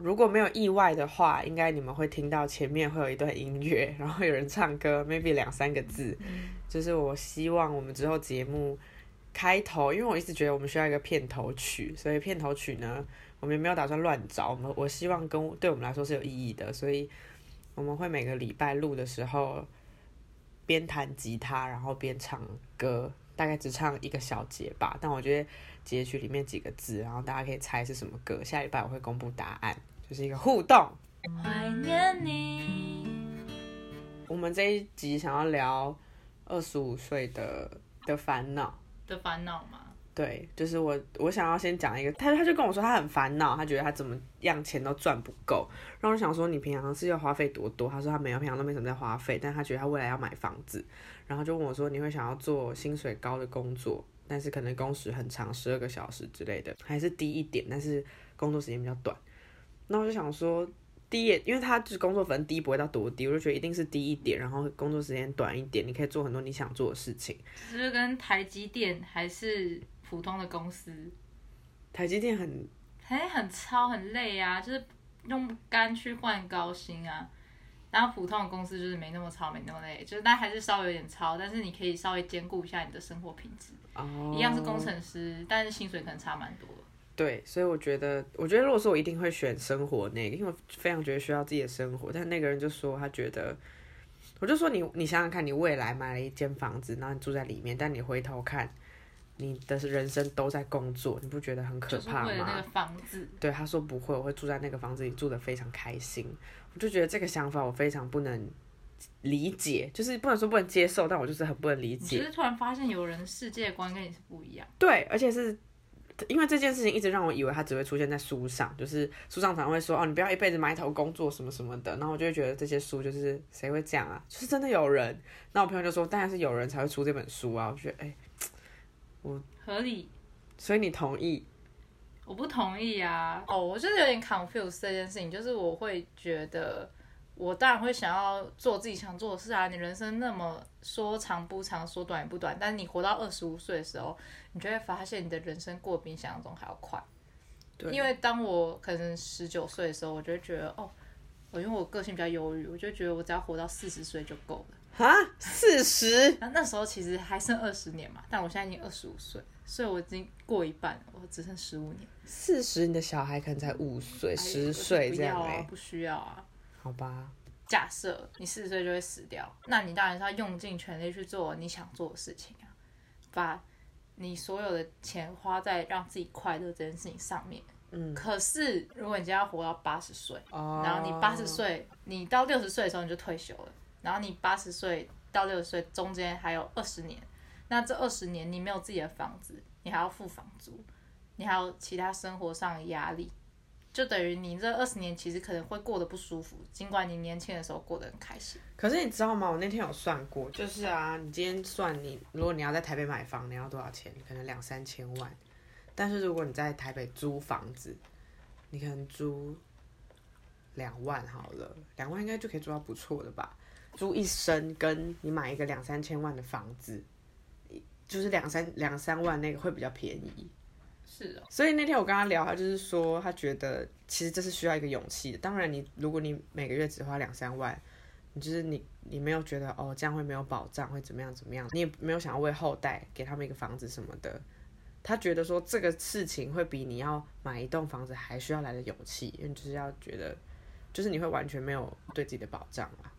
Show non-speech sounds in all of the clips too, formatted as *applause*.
如果没有意外的话，应该你们会听到前面会有一段音乐，然后有人唱歌，*laughs* maybe 两三个字，就是我希望我们之后节目开头，因为我一直觉得我们需要一个片头曲，所以片头曲呢，我们也没有打算乱找，我们我希望跟对我们来说是有意义的，所以我们会每个礼拜录的时候边弹吉他，然后边唱歌，大概只唱一个小节吧，但我觉得。截取里面几个字，然后大家可以猜是什么歌。下礼拜我会公布答案，就是一个互动。怀念你。我们这一集想要聊二十五岁的的烦恼。的烦恼吗？对，就是我我想要先讲一个，他他就跟我说他很烦恼，他觉得他怎么样钱都赚不够。然后我想说你平常是要花费多多？他说他没有，平常都没什么在花费，但他觉得他未来要买房子，然后就问我说你会想要做薪水高的工作？但是可能工时很长，十二个小时之类的，还是低一点，但是工作时间比较短。那我就想说，低也，因为他就是工作反正低不会到多低，我就觉得一定是低一点，然后工作时间短一点，你可以做很多你想做的事情。是跟台积电还是普通的公司？台积电很，很很超很累啊，就是用肝去换高薪啊。然后普通的公司就是没那么超，没那么累，就是但还是稍微有点超，但是你可以稍微兼顾一下你的生活品质。哦。一样是工程师，但是薪水可能差蛮多。对，所以我觉得，我觉得如果说我一定会选生活那个，因为我非常觉得需要自己的生活。但那个人就说他觉得，我就说你你想想看，你未来买了一间房子，然后你住在里面，但你回头看，你的人生都在工作，你不觉得很可怕吗？那个房子。对，他说不会，我会住在那个房子里，住的非常开心。我就觉得这个想法我非常不能理解，就是不能说不能接受，但我就是很不能理解。只是突然发现有人世界观跟你是不一样。对，而且是因为这件事情一直让我以为他只会出现在书上，就是书上常会说哦，你不要一辈子埋头工作什么什么的，然后我就会觉得这些书就是谁会这样啊？就是真的有人。那我朋友就说，当然是有人才会出这本书啊。我觉得哎，我合理。所以你同意？我不同意啊！哦，我就是有点 confuse 这件事情，就是我会觉得，我当然会想要做自己想做的事啊。你人生那么说长不长，说短也不短，但是你活到二十五岁的时候，你就会发现你的人生过比你想象中还要快。对。因为当我可能十九岁的时候，我就会觉得，哦，我因为我个性比较忧郁，我就觉得我只要活到四十岁就够了。啊？四十？那那时候其实还剩二十年嘛，但我现在已经二十五岁。所以我已经过一半，我只剩十五年。四十，你的小孩可能才五岁、十岁这样哎，不需要啊。好吧。假设你四十岁就会死掉，那你当然是要用尽全力去做你想做的事情啊，把你所有的钱花在让自己快乐这件事情上面。嗯。可是，如果你今天要活到八十岁，然后你八十岁，你到六十岁的时候你就退休了，然后你八十岁到六十岁中间还有二十年。那这二十年你没有自己的房子，你还要付房租，你还有其他生活上的压力，就等于你这二十年其实可能会过得不舒服，尽管你年轻的时候过得很开心。可是你知道吗？我那天有算过，就是啊，你今天算你，如果你要在台北买房，你要多少钱？可能两三千万。但是如果你在台北租房子，你可能租两万好了，两万应该就可以租到不错的吧？租一生跟你买一个两三千万的房子。就是两三两三万那个会比较便宜，是哦。所以那天我跟他聊，他就是说他觉得其实这是需要一个勇气的。当然，你如果你每个月只花两三万，你就是你你没有觉得哦这样会没有保障，会怎么样怎么样，你也没有想要为后代给他们一个房子什么的。他觉得说这个事情会比你要买一栋房子还需要来的勇气，因为就是要觉得就是你会完全没有对自己的保障啊。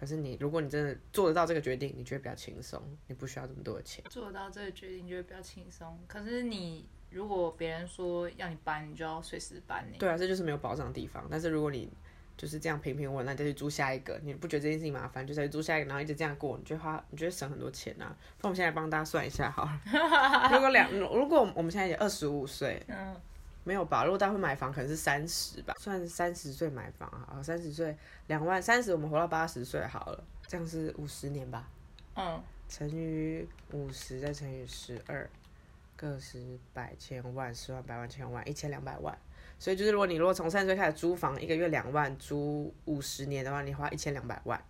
可是你，如果你真的做得到这个决定，你觉得比较轻松，你不需要这么多的钱。做得到这个决定，就会比较轻松。可是你如果别人说要你搬，你就要随时搬。对啊，这就是没有保障的地方。但是如果你就是这样平平稳，那再去租下一个，你不觉得这件事情麻烦，就再去租下一个，然后一直这样过，你觉得花，你觉得省很多钱啊？那我们现在帮大家算一下好了。*laughs* 如果两，如果我们现在也二十五岁，嗯。没有吧？如果大家会买房，可能是三十吧，算三十岁买房啊，三十岁两万，三十我们活到八十岁好了，这样是五十年吧？嗯，乘以五十再乘以十二，个十百千万十万百万千万一千两百万，所以就是如果你如果从三十岁开始租房，一个月两万，租五十年的话，你花一千两百万，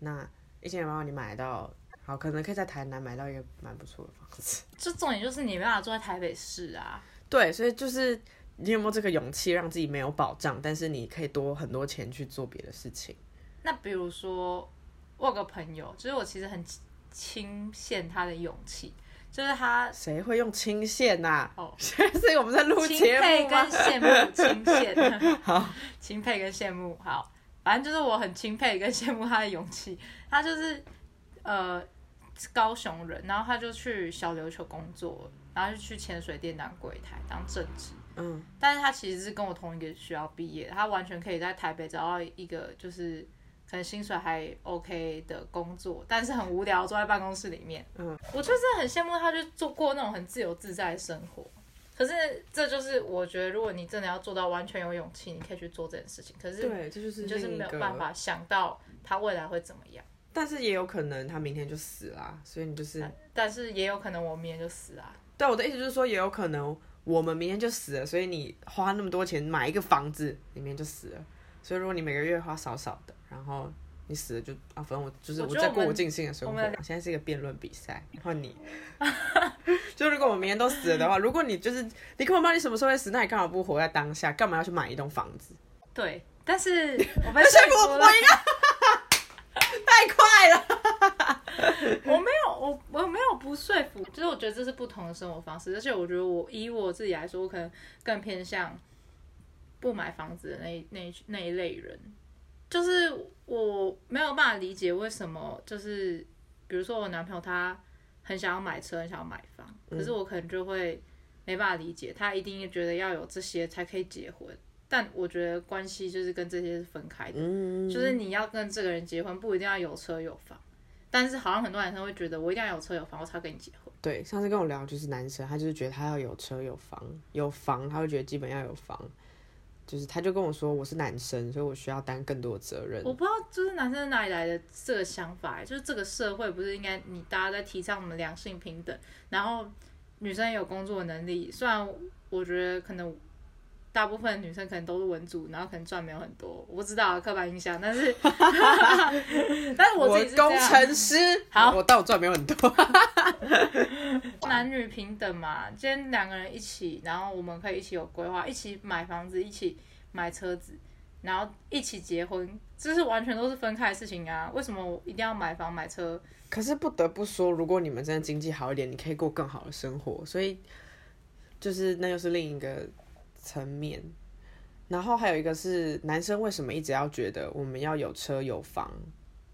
那一千两百万你买到，好可能可以在台南买到一个蛮不错的房子。*laughs* 这重点就是你没办法住在台北市啊。对，所以就是你有没有这个勇气让自己没有保障，但是你可以多很多钱去做别的事情？那比如说，我有个朋友，就是我其实很钦羡他的勇气，就是他谁会用钦羡呐？哦，*laughs* 所以我们在录钦节佩跟？羡慕，钦羡，*laughs* 好，*laughs* 钦佩跟羡慕，好，反正就是我很钦佩跟羡慕他的勇气。他就是呃高雄人，然后他就去小琉球工作，然后就去潜水店当柜台当正职。嗯，但是他其实是跟我同一个学校毕业，他完全可以在台北找到一个就是可能薪水还 OK 的工作，但是很无聊，坐在办公室里面。嗯，我就是很羡慕他，就做过那种很自由自在的生活。可是这就是我觉得，如果你真的要做到完全有勇气，你可以去做这件事情。可是对，这就是你就是没有办法想到他未来会怎么样。但是也有可能他明天就死啦，所以你就是但是也有可能我明天就死啊。对我的意思就是说，也有可能我们明天就死了，所以你花那么多钱买一个房子，你明天就死了。所以如果你每个月花少少的，然后你死了就啊，反正我就是我在过我尽兴的生活我们。现在是一个辩论比赛，换你。*laughs* 就如果我们明天都死了的话，如果你就是你根本不知道你什么时候会死，那你干嘛不活在当下？干嘛要去买一栋房子？对，但是我被而且我。我应该太快了。我没有，我我没有不说服，就是我觉得这是不同的生活方式，而且我觉得我以我自己来说，我可能更偏向不买房子的那那那一类人，就是我没有办法理解为什么，就是比如说我男朋友他很想要买车，很想要买房，可是我可能就会没办法理解，他一定觉得要有这些才可以结婚。但我觉得关系就是跟这些是分开的，嗯，就是你要跟这个人结婚，不一定要有车有房，但是好像很多男生会觉得我一定要有车有房，我才跟你结婚。对，上次跟我聊就是男生，他就是觉得他要有车有房，有房他会觉得基本要有房，就是他就跟我说我是男生，所以我需要担更多的责任。我不知道就是男生哪里来的这个想法，就是这个社会不是应该你大家在提倡我们两性平等，然后女生也有工作能力，虽然我觉得可能。大部分女生可能都是文组，然后可能赚没有很多，我不知道啊刻板印象，但是，*laughs* 但是我我自己是这工程师，好我但我赚没有很多。*laughs* 男女平等嘛，今天两个人一起，然后我们可以一起有规划，一起买房子，一起买车子，然后一起结婚，这是完全都是分开的事情啊！为什么我一定要买房买车？可是不得不说，如果你们真的经济好一点，你可以过更好的生活，所以就是那又是另一个层面。然后还有一个是男生为什么一直要觉得我们要有车有房，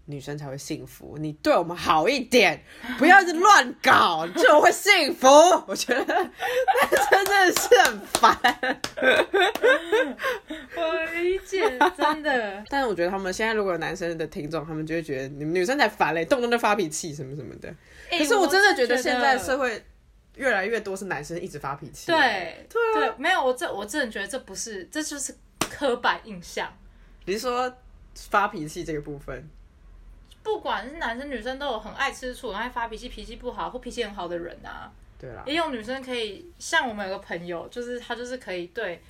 女生才会幸福？你对我们好一点，不要一直乱搞，*laughs* 就会幸福。我觉得 *laughs* 男生真的是很烦。*laughs* 我理解，真的。但是我觉得他们现在如果有男生的听众，他们就会觉得你们女生才烦嘞，动不动就发脾气什么什么的。可是我真的觉得现在社会越来越多是男生一直发脾气。对对没有我这我真的觉得这不是，这就是刻板印象。你是说发脾气这个部分？不管是男生女生，都有很爱吃醋、很爱发脾气、脾气不好或脾气很好的人啊。对啦，也有女生可以，像我们有个朋友，就是她就是可以对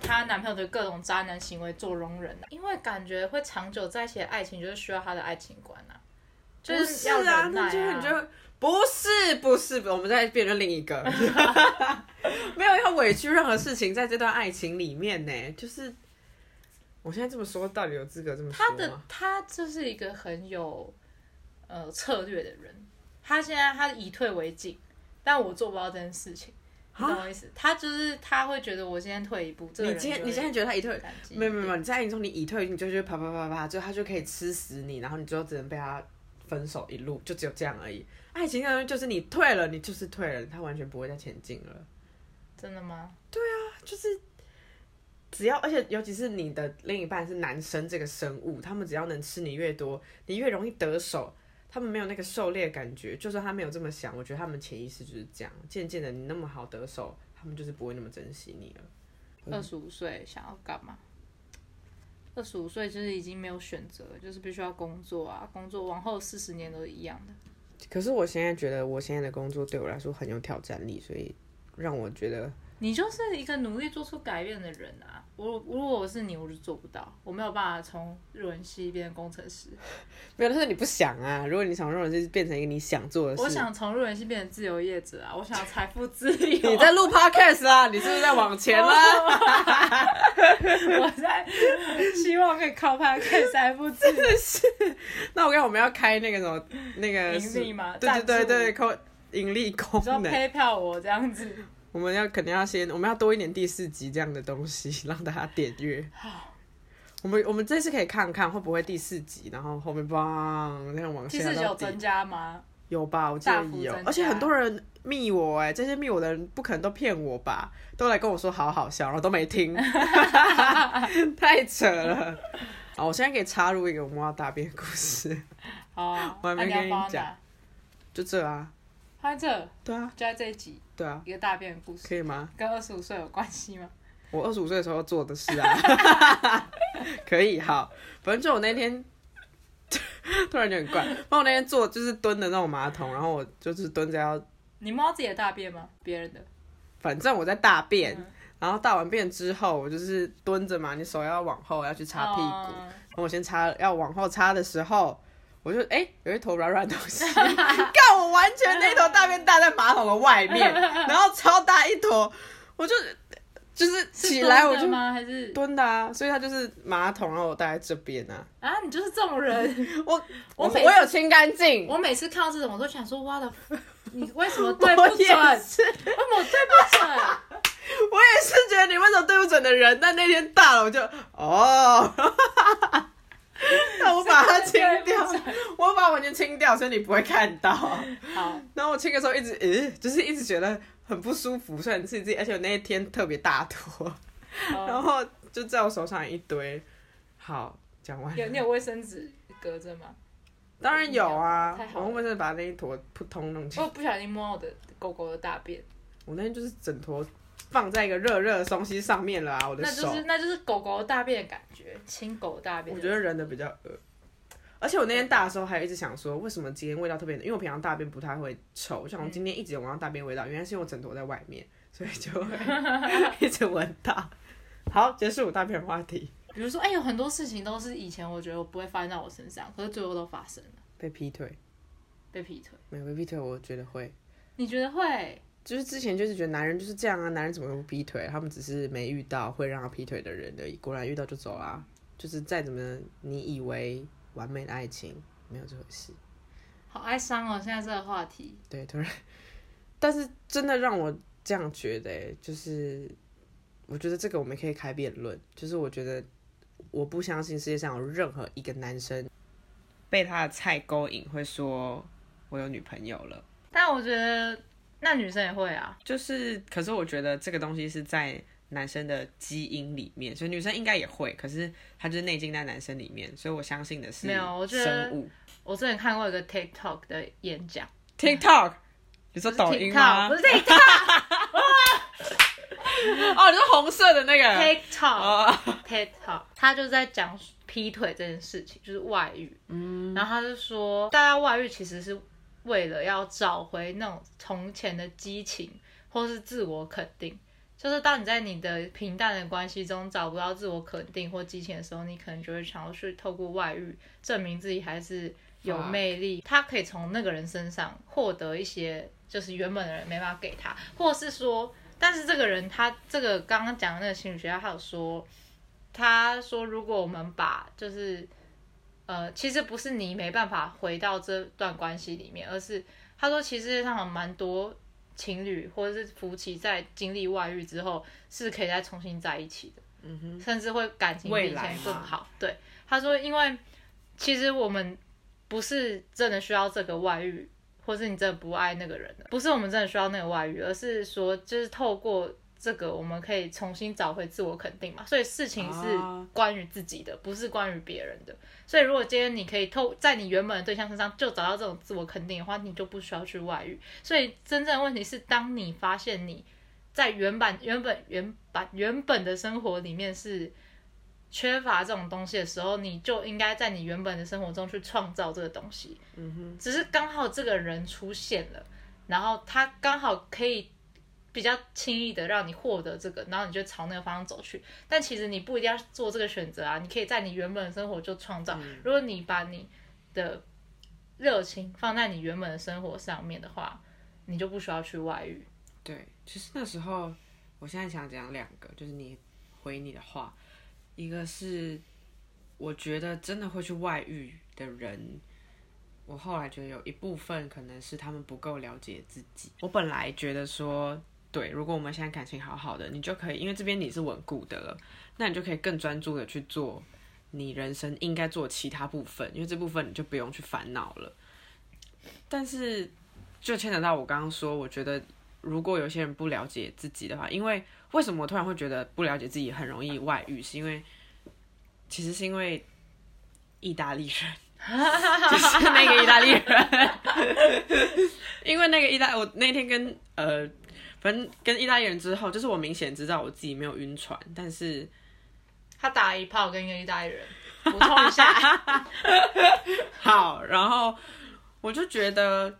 她男朋友的各种渣男行为做容忍，因为感觉会长久在一起的爱情就是需要她的爱情观啊，就是要是啊，忍耐那就是。得不是不是，我们在辩论另一个，*laughs* 没有要委屈任何事情在这段爱情里面呢，就是我现在这么说，到底有资格这么说他的吗？他就是一个很有呃策略的人，他现在他以退为进，但我做不到这件事情。你懂我意思？他就是他会觉得我今天退一步，这个你人就会今天你现在觉得他以退，感激没有没有没有，你在爱情中你以退，你就去啪啪啪啪，最后他就可以吃死你，然后你最后只能被他分手一路，就只有这样而已。爱情上就是你退了，你就是退了，他完全不会再前进了。真的吗？对啊就是只要，而且尤其是你的另一半是男生这个生物，他们只要能吃你越多，你越容易得手。他们没有那个狩猎感觉，就算他没有这么想，我觉得他们潜意识就是这样。渐渐的，你那么好得手，他们就是不会那么珍惜你了。二十五岁想要干嘛？二十五岁就是已经没有选择，就是必须要工作啊，工作往后四十年都是一样的。可是我现在觉得，我现在的工作对我来说很有挑战力，所以让我觉得，你就是一个努力做出改变的人啊！我如果我是你，我就做不到，我没有办法从日文系变成工程师。*laughs* 没有，但是你不想啊。如果你想日文系变成一个你想做的事，我想从日文系变成自由业者啊！我想要财富自由。你在录 podcast 啊？你是不是在往前 *laughs* 了？我在希望可以靠 podcast 财富自由。是。那我跟我们要开那个什么那个盈利吗？对对对对，扣盈利功能。你说 PayPal 我这样子。我们要肯定要先，我们要多一点第四集这样的东西，让大家点阅。好，我们我们这次可以看看会不会第四集，然后后面嘣那样往下。第四集有增加吗？有吧，我记得有，而且很多人密我哎，这些密我的人不可能都骗我吧？都来跟我说好好笑，然后都没听，*laughs* 太扯了。好，我现在可以插入一个我要大便故事。好，*laughs* 我还没跟你讲，就这啊。在这，对啊，就在这一集，对啊，一个大便的故事，可以吗？跟二十五岁有关系吗？我二十五岁的时候做的事啊，*laughs* 可以，好，反正就我那天 *laughs* 突然就很怪，反正我那天坐就是蹲的那种马桶，然后我就是蹲着要，你摸自己的大便吗？别人的？反正我在大便，然后大完便之后，我就是蹲着嘛，你手要往后要去擦屁股，然后我先擦，要往后擦的时候。我就哎，有一坨软软东西，*laughs* 看我完全那坨大便大在马桶的外面，*laughs* 然后超大一坨，我就就是起来我就吗？还是蹲的啊？所以它就是马桶，然后我待在这边啊。啊，你就是这种人，*laughs* 我我我有清干净。我每次看到这种，我都想说，哇的，你为什么对不准？为什么对不准？我也是觉得你为什么对不准的人，但那天大了，我就哦。那我把它清掉，*laughs* 我把完全清掉，所以你不会看到。好，*laughs* 然后我清的时候一直，呃，就是一直觉得很不舒服，虽然自己，而且我那一天特别大坨，然后就在我手上一堆。好，讲完。有你有卫生纸隔着吗？当然有啊，我用卫生纸把那一坨扑通弄起来。我不小心摸我的狗狗的大便。我那天就是整坨。放在一个热热的东西上面了啊！我的手，那就是那就是狗狗大便的感觉，亲狗大便。我觉得人的比较恶，而且我那天大的时候还一直想说，为什么今天味道特别？因为我平常大便不太会臭，像我今天一直有闻到大便味道，原来是因为我枕头在外面，所以就会 *laughs* 一直闻到。好，结束大便话题。比如说，哎，有很多事情都是以前我觉得我不会发生在我身上，可是最后都发生了。被劈腿？被劈腿？没有被劈腿，我觉得会。你觉得会？就是之前就是觉得男人就是这样啊，男人怎么会劈腿？他们只是没遇到会让他劈腿的人而已。果然遇到就走啦。就是再怎么你以为完美的爱情，没有这回事。好哀伤哦，现在这个话题。对，突然，但是真的让我这样觉得，就是我觉得这个我们可以开辩论。就是我觉得我不相信世界上有任何一个男生被他的菜勾引，会说我有女朋友了。但我觉得。那女生也会啊，就是，可是我觉得这个东西是在男生的基因里面，所以女生应该也会，可是它就是内进在男生里面，所以我相信的是没有。我觉得我之前看过一个 TikTok 的演讲，TikTok，你说抖音吗？不是 *laughs* TikTok，哦，你说红色的那个。TikTok，TikTok，他就在讲劈腿这件事情，就是外遇，嗯，然后他就说，大家外遇其实是。为了要找回那种从前的激情，或是自我肯定，就是当你在你的平淡的关系中找不到自我肯定或激情的时候，你可能就会想要去透过外遇证明自己还是有魅力。他可以从那个人身上获得一些，就是原本的人没办法给他，或是说，但是这个人他这个刚刚讲的那个心理学家，他有说，他说如果我们把就是。呃，其实不是你没办法回到这段关系里面，而是他说，其实上蛮多情侣或者是夫妻在经历外遇之后，是可以再重新在一起的，嗯哼，甚至会感情比以前更好。对，他说，因为其实我们不是真的需要这个外遇，或是你真的不爱那个人的，不是我们真的需要那个外遇，而是说就是透过。这个我们可以重新找回自我肯定嘛？所以事情是关于自己的，不是关于别人的。所以如果今天你可以透在你原本的对象身上就找到这种自我肯定的话，你就不需要去外遇。所以真正的问题是，当你发现你在原版、原本、原版、原本的生活里面是缺乏这种东西的时候，你就应该在你原本的生活中去创造这个东西。嗯哼，只是刚好这个人出现了，然后他刚好可以。比较轻易的让你获得这个，然后你就朝那个方向走去。但其实你不一定要做这个选择啊，你可以在你原本的生活就创造。如果你把你的热情放在你原本的生活上面的话，你就不需要去外遇。对，其实那时候，我现在想讲两个，就是你回你的话，一个是我觉得真的会去外遇的人。我后来觉得有一部分可能是他们不够了解自己。我本来觉得说，对，如果我们现在感情好好的，你就可以，因为这边你是稳固的了，那你就可以更专注的去做你人生应该做其他部分，因为这部分你就不用去烦恼了。但是就牵扯到我刚刚说，我觉得如果有些人不了解自己的话，因为为什么我突然会觉得不了解自己很容易外遇，是因为其实是因为意大利人。*laughs* 就是那个意大利人，*laughs* 因为那个意大，我那天跟呃，反正跟意大利人之后，就是我明显知道我自己没有晕船，但是他打一炮跟一个意大利人，补充一下，*laughs* 好，然后我就觉得。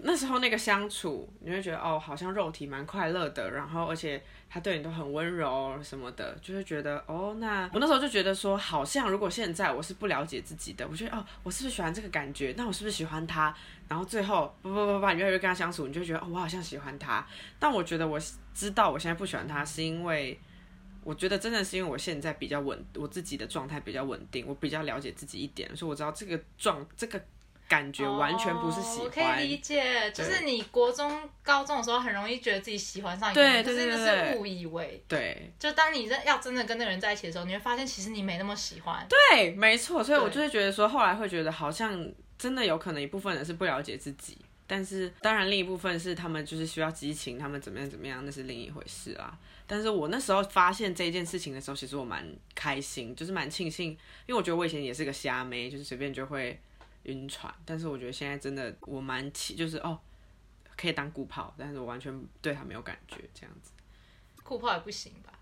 那时候那个相处，你会觉得哦，好像肉体蛮快乐的，然后而且他对你都很温柔什么的，就会觉得哦，那我那时候就觉得说，好像如果现在我是不了解自己的，我觉得哦，我是不是喜欢这个感觉？那我是不是喜欢他？然后最后不不不不，你越来越跟他相处，你就觉得哦，我好像喜欢他。但我觉得我知道我现在不喜欢他，是因为我觉得真的是因为我现在比较稳，我自己的状态比较稳定，我比较了解自己一点，所以我知道这个状这个。感觉完全不是喜欢，可以理解，就是你国中、高中的时候很容易觉得自己喜欢上一个人，可是那是误以为。对，就当你要真的跟那个人在一起的时候，你会发现其实你没那么喜欢。对，没错，所以我就会觉得说，后来会觉得好像真的有可能一部分人是不了解自己，但是当然另一部分是他们就是需要激情，他们怎么样怎么样那是另一回事啊。但是我那时候发现这件事情的时候，其实我蛮开心，就是蛮庆幸，因为我觉得我以前也是个瞎妹，就是随便就会。晕船，但是我觉得现在真的我蛮气，就是哦，可以当顾炮，但是我完全对他没有感觉，这样子。顾炮也不行吧？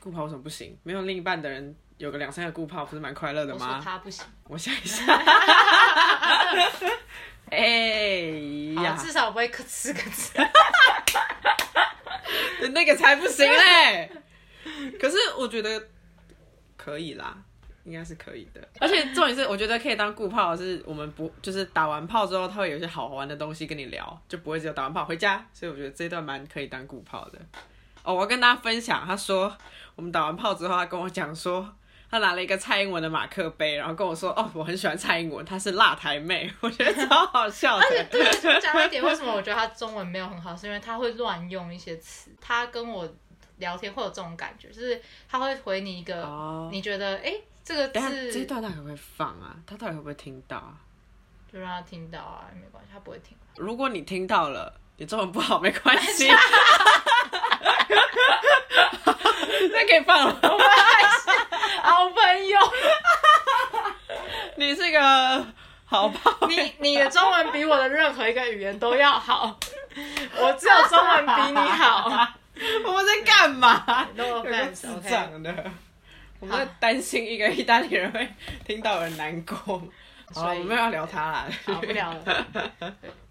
顾炮为什么不行？没有另一半的人有个两三个顾炮，不是蛮快乐的吗？他不行。我想一下。*laughs* 哎呀，至少不会咯吱咯吱。那个才不行嘞。可是我觉得可以啦。应该是可以的，而且重点是，我觉得可以当固炮，是我们不就是打完炮之后，他会有一些好玩的东西跟你聊，就不会只有打完炮回家。所以我觉得这段蛮可以当固炮的。哦，我要跟大家分享，他说我们打完炮之后，他跟我讲说，他拿了一个蔡英文的马克杯，然后跟我说，哦，我很喜欢蔡英文，她是辣台妹，*laughs* 我觉得超好笑的。而且对，讲一点，为什么我觉得他中文没有很好，是因为他会乱用一些词。他跟我聊天会有这种感觉，就是他会回你一个，你觉得哎。这个字，这段他会不会放啊？他到底会不会听到啊？就让他听到啊，没关系，他不会听。如果你听到了，你中文不好没关系，*laughs* 那可以放了。好朋友，你是个好朋友。你你的中文比我的任何一个语言都要好，我只有中文比你好。*laughs* 我们在干嘛？No offense，OK。我们在担心一个意大利人会听到而难过，所以我们要聊他啦。好，不聊了。